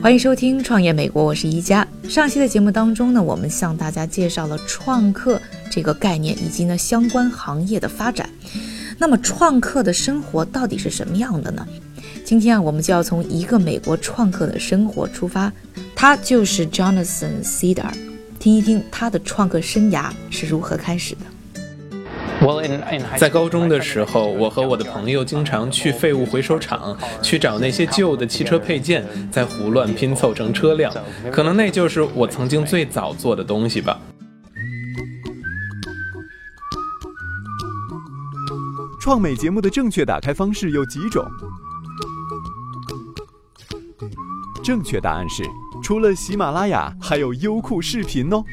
欢迎收听《创业美国》，我是一加。上期的节目当中呢，我们向大家介绍了创客这个概念以及呢相关行业的发展。那么，创客的生活到底是什么样的呢？今天啊，我们就要从一个美国创客的生活出发，他就是 Jonathan Cedar，听一听他的创客生涯是如何开始的。在高中的时候，我和我的朋友经常去废物回收厂去找那些旧的汽车配件，再胡乱拼凑成车辆。可能那就是我曾经最早做的东西吧。创美节目的正确打开方式有几种？正确答案是，除了喜马拉雅，还有优酷视频哦。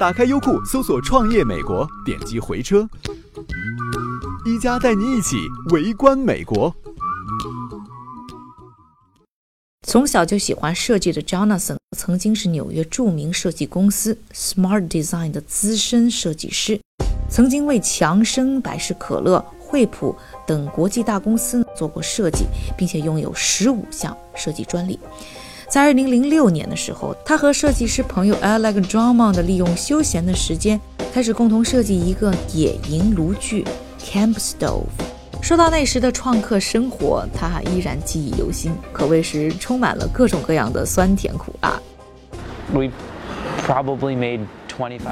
打开优酷，搜索“创业美国”，点击回车，一加带你一起围观美国。从小就喜欢设计的 Jonathan 曾经是纽约著名设计公司 Smart Design 的资深设计师，曾经为强生、百事可乐、惠普等国际大公司做过设计，并且拥有十五项设计专利。在二零零六年的时候，他和设计师朋友 Alex Drummond 利用休闲的时间，开始共同设计一个野营炉具 Camp Stove。说到那时的创客生活，他还依然记忆犹新，可谓是充满了各种各样的酸甜苦辣。We probably made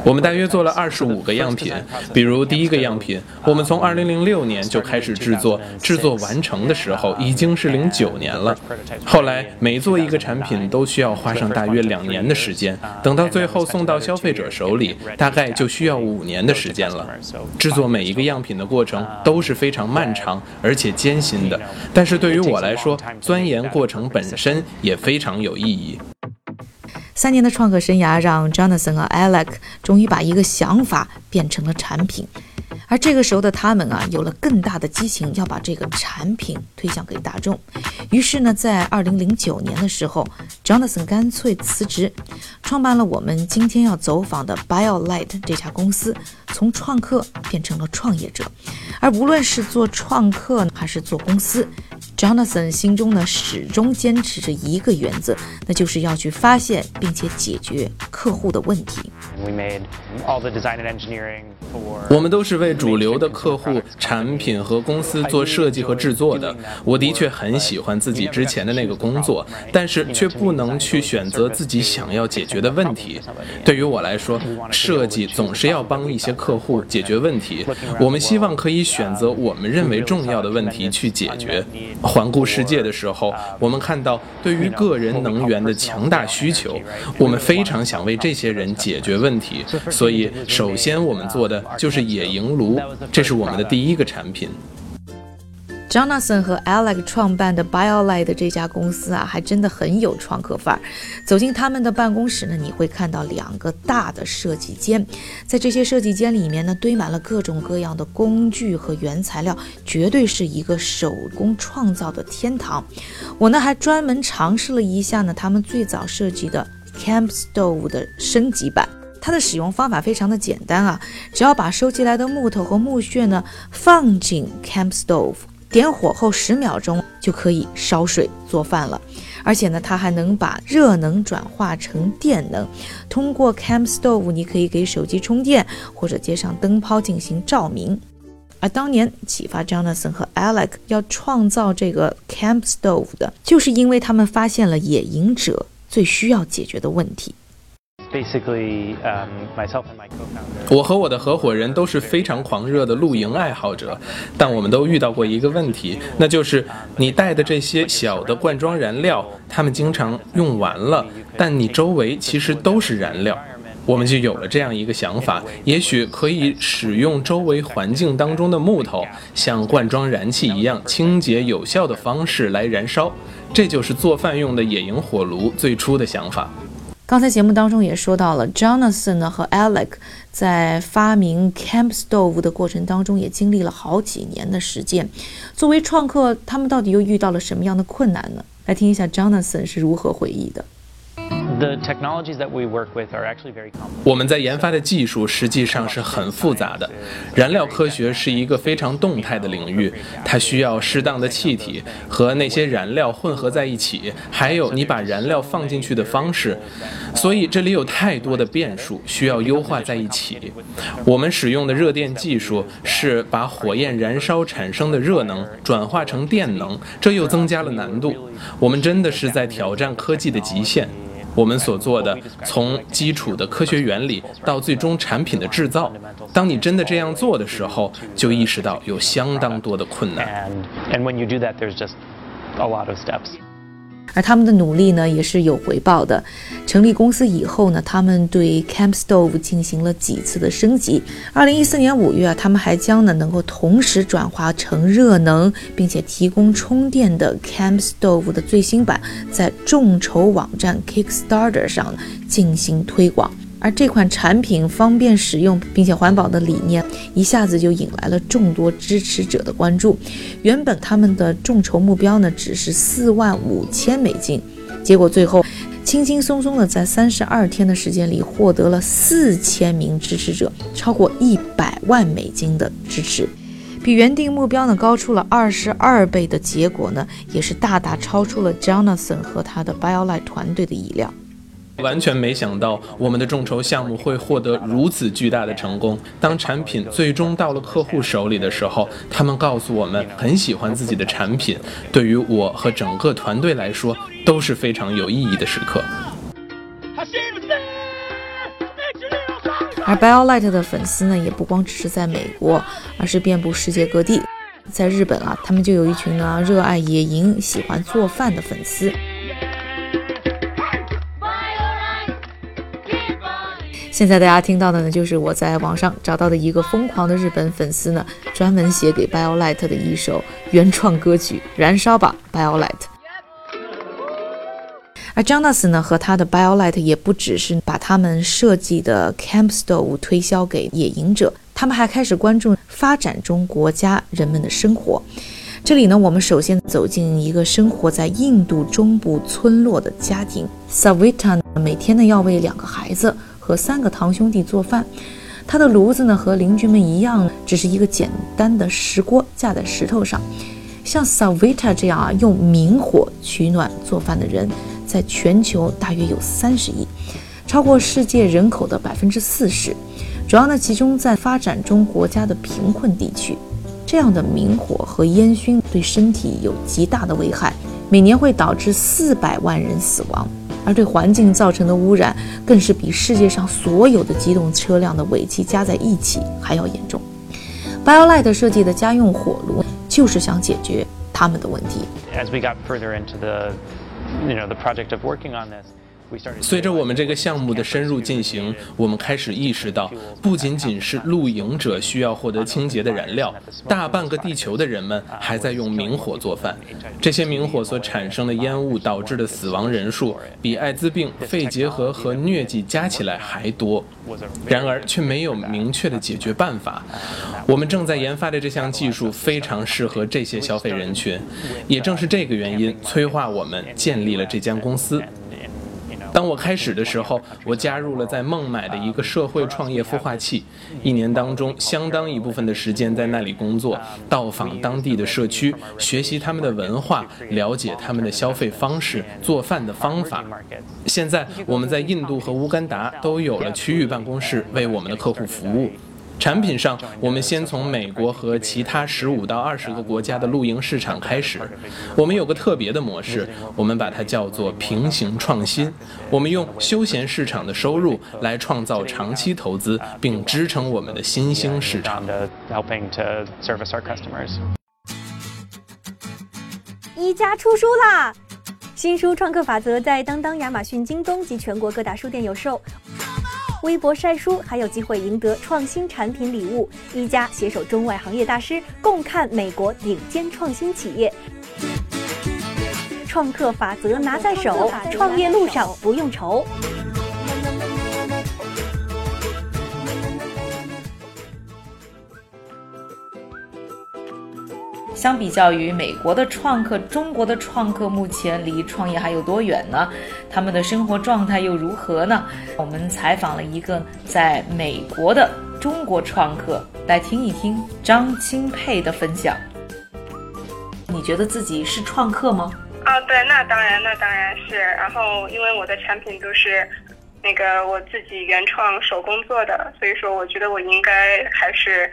我们大约做了二十五个样品，比如第一个样品，我们从二零零六年就开始制作，制作完成的时候已经是零九年了。后来每做一个产品都需要花上大约两年的时间，等到最后送到消费者手里，大概就需要五年的时间了。制作每一个样品的过程都是非常漫长而且艰辛的，但是对于我来说，钻研过程本身也非常有意义。三年的创客生涯让 Jonathan 和 Alec 终于把一个想法变成了产品，而这个时候的他们啊，有了更大的激情，要把这个产品推向给大众。于是呢，在2009年的时候，Jonathan 干脆辞职，创办了我们今天要走访的 BioLight 这家公司，从创客变成了创业者。而无论是做创客还是做公司，Jonathan 心中呢始终坚持着一个原则，那就是要去发现并且解决客户的问题。我们都是为主流的客户、产品和公司做设计和制作的。我的确很喜欢自己之前的那个工作，但是却不能去选择自己想要解决的问题。对于我来说，设计总是要帮一些客户解决问题。我们希望可以选择我们认为重要的问题去解决。环顾世界的时候，我们看到对于个人能源的强大需求，我们非常想为这些人解决问题。所以，首先我们做的就是野营炉，这是我们的第一个产品。Jonathan 和 Alec 创办的 BioLite 这家公司啊，还真的很有创客范儿。走进他们的办公室呢，你会看到两个大的设计间，在这些设计间里面呢，堆满了各种各样的工具和原材料，绝对是一个手工创造的天堂。我呢还专门尝试了一下呢，他们最早设计的 Camp Stove 的升级版。它的使用方法非常的简单啊，只要把收集来的木头和木屑呢放进 Camp Stove。点火后十秒钟就可以烧水做饭了，而且呢，它还能把热能转化成电能。通过 Camp Stove，你可以给手机充电，或者接上灯泡进行照明。而当年启发 Jonathan 和 Alec 要创造这个 Camp Stove 的，就是因为他们发现了野营者最需要解决的问题。我和我的合伙人都是非常狂热的露营爱好者，但我们都遇到过一个问题，那就是你带的这些小的罐装燃料，他们经常用完了，但你周围其实都是燃料。我们就有了这样一个想法：也许可以使用周围环境当中的木头，像罐装燃气一样清洁有效的方式来燃烧。这就是做饭用的野营火炉最初的想法。刚才节目当中也说到了，Jonathan 呢和 Alec 在发明 Camp Stove 的过程当中也经历了好几年的时间。作为创客，他们到底又遇到了什么样的困难呢？来听一下 Jonathan 是如何回忆的。我们在研发的技术实际上是很复杂的。燃料科学是一个非常动态的领域，它需要适当的气体和那些燃料混合在一起，还有你把燃料放进去的方式。所以这里有太多的变数需要优化在一起。我们使用的热电技术是把火焰燃烧产生的热能转化成电能，这又增加了难度。我们真的是在挑战科技的极限。我们所做的，从基础的科学原理到最终产品的制造，当你真的这样做的时候，就意识到有相当多的困难。And, and when you do that, there's just a lot of steps. 而他们的努力呢，也是有回报的。成立公司以后呢，他们对 Camp Stove 进行了几次的升级。二零一四年五月啊，他们还将呢能够同时转化成热能，并且提供充电的 Camp Stove 的最新版，在众筹网站 Kickstarter 上进行推广。而这款产品方便使用并且环保的理念，一下子就引来了众多支持者的关注。原本他们的众筹目标呢只是四万五千美金，结果最后轻轻松松的在三十二天的时间里获得了四千名支持者，超过一百万美金的支持，比原定目标呢高出了二十二倍的结果呢，也是大大超出了 Jonathan 和他的 BioLite 团队的意料。完全没想到我们的众筹项目会获得如此巨大的成功。当产品最终到了客户手里的时候，他们告诉我们很喜欢自己的产品，对于我和整个团队来说都是非常有意义的时刻。而 BioLite 的粉丝呢，也不光只是在美国，而是遍布世界各地。在日本啊，他们就有一群呢热爱野营、喜欢做饭的粉丝。现在大家听到的呢，就是我在网上找到的一个疯狂的日本粉丝呢，专门写给 Biolight 的一首原创歌曲《燃烧吧，Biolight》。而 Jonas 呢和他的 Biolight 也不只是把他们设计的 Camp Stove 推销给野营者，他们还开始关注发展中国家人们的生活。这里呢，我们首先走进一个生活在印度中部村落的家庭。Savita 每天呢要为两个孩子和三个堂兄弟做饭，他的炉子呢和邻居们一样，只是一个简单的石锅架在石头上。像 Savita 这样啊用明火取暖做饭的人，在全球大约有三十亿，超过世界人口的百分之四十，主要呢集中在发展中国家的贫困地区。这样的明火和烟熏对身体有极大的危害，每年会导致四百万人死亡，而对环境造成的污染更是比世界上所有的机动车辆的尾气加在一起还要严重。BioLite 设计的家用火炉就是想解决他们的问题。As we got further into the, you know, the project of working on this. 随着我们这个项目的深入进行，我们开始意识到，不仅仅是露营者需要获得清洁的燃料，大半个地球的人们还在用明火做饭。这些明火所产生的烟雾导致的死亡人数，比艾滋病、肺结核和疟疾加起来还多。然而，却没有明确的解决办法。我们正在研发的这项技术非常适合这些消费人群，也正是这个原因催化我们建立了这间公司。当我开始的时候，我加入了在孟买的一个社会创业孵化器，一年当中相当一部分的时间在那里工作，到访当地的社区，学习他们的文化，了解他们的消费方式、做饭的方法。现在我们在印度和乌干达都有了区域办公室，为我们的客户服务。产品上，我们先从美国和其他十五到二十个国家的露营市场开始。我们有个特别的模式，我们把它叫做平行创新。我们用休闲市场的收入来创造长期投资，并支撑我们的新兴市场。helping to service our customers. 一加出书啦！新书《创客法则》在当当、亚马逊、京东及全国各大书店有售。微博晒书，还有机会赢得创新产品礼物。一家携手中外行业大师，共看美国顶尖创新企业。创客法则拿在手，创业路上不用愁。相比较于美国的创客，中国的创客目前离创业还有多远呢？他们的生活状态又如何呢？我们采访了一个在美国的中国创客，来听一听张钦佩的分享。你觉得自己是创客吗？啊，对，那当然，那当然是。然后，因为我的产品都是那个我自己原创手工做的，所以说我觉得我应该还是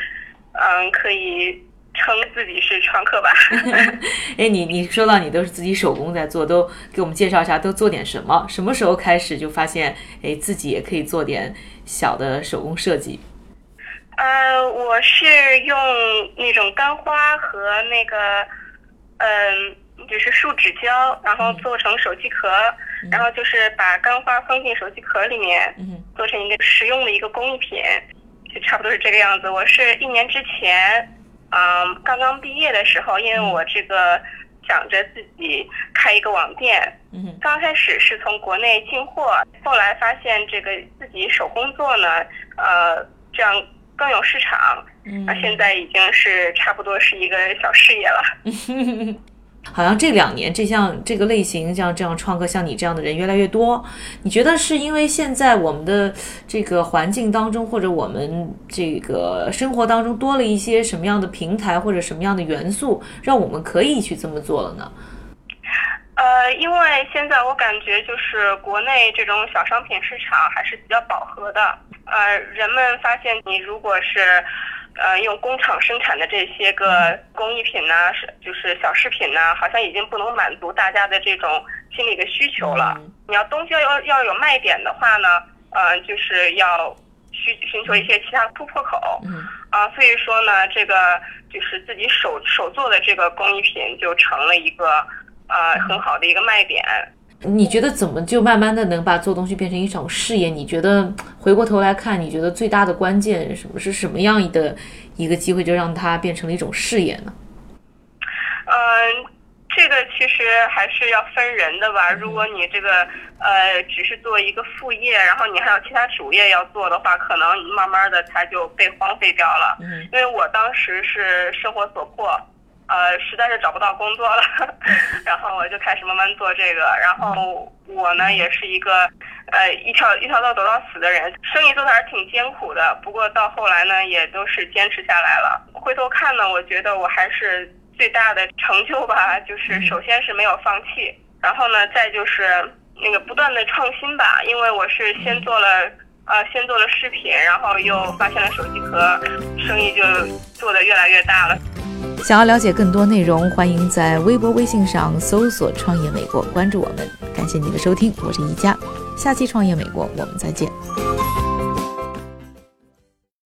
嗯可以。称自己是创客吧？哎，你你说到你都是自己手工在做，都给我们介绍一下，都做点什么？什么时候开始就发现，哎，自己也可以做点小的手工设计？呃，我是用那种干花和那个，嗯，就是树脂胶，然后做成手机壳，然后就是把干花放进手机壳里面，做成一个实用的一个工艺品，就差不多是这个样子。我是一年之前。嗯，刚刚毕业的时候，因为我这个想着自己开一个网店，嗯，刚开始是从国内进货，后来发现这个自己手工做呢，呃，这样更有市场，嗯，现在已经是差不多是一个小事业了。好像这两年这项这个类型像这样创客像你这样的人越来越多，你觉得是因为现在我们的这个环境当中，或者我们这个生活当中多了一些什么样的平台或者什么样的元素，让我们可以去这么做了呢？呃，因为现在我感觉就是国内这种小商品市场还是比较饱和的，呃，人们发现你如果是。呃，用工厂生产的这些个工艺品呢，是就是小饰品呢，好像已经不能满足大家的这种心理的需求了。你要东西要要有卖点的话呢，呃，就是要需寻求一些其他突破口。嗯。啊，所以说呢，这个就是自己手手做的这个工艺品就成了一个呃很好的一个卖点。你觉得怎么就慢慢的能把做东西变成一种事业？你觉得 回过头来看，你觉得最大的关键什么是什么样的一个机会，就让它变成了一种事业呢？嗯，这个其实还是要分人的吧。如果你这个呃只是做一个副业，然后你还有其他主业要做的话，可能慢慢的它就被荒废掉了。嗯，因为我当时是生活所迫。呃，实在是找不到工作了，然后我就开始慢慢做这个。然后我呢，也是一个呃一条一条道走到死的人，生意做的还是挺艰苦的。不过到后来呢，也都是坚持下来了。回头看呢，我觉得我还是最大的成就吧，就是首先是没有放弃，然后呢，再就是那个不断的创新吧。因为我是先做了呃先做了饰品，然后又发现了手机壳，生意就做的越来越大了。想要了解更多内容，欢迎在微博、微信上搜索“创业美国”，关注我们。感谢您的收听，我是宜佳，下期《创业美国》我们再见。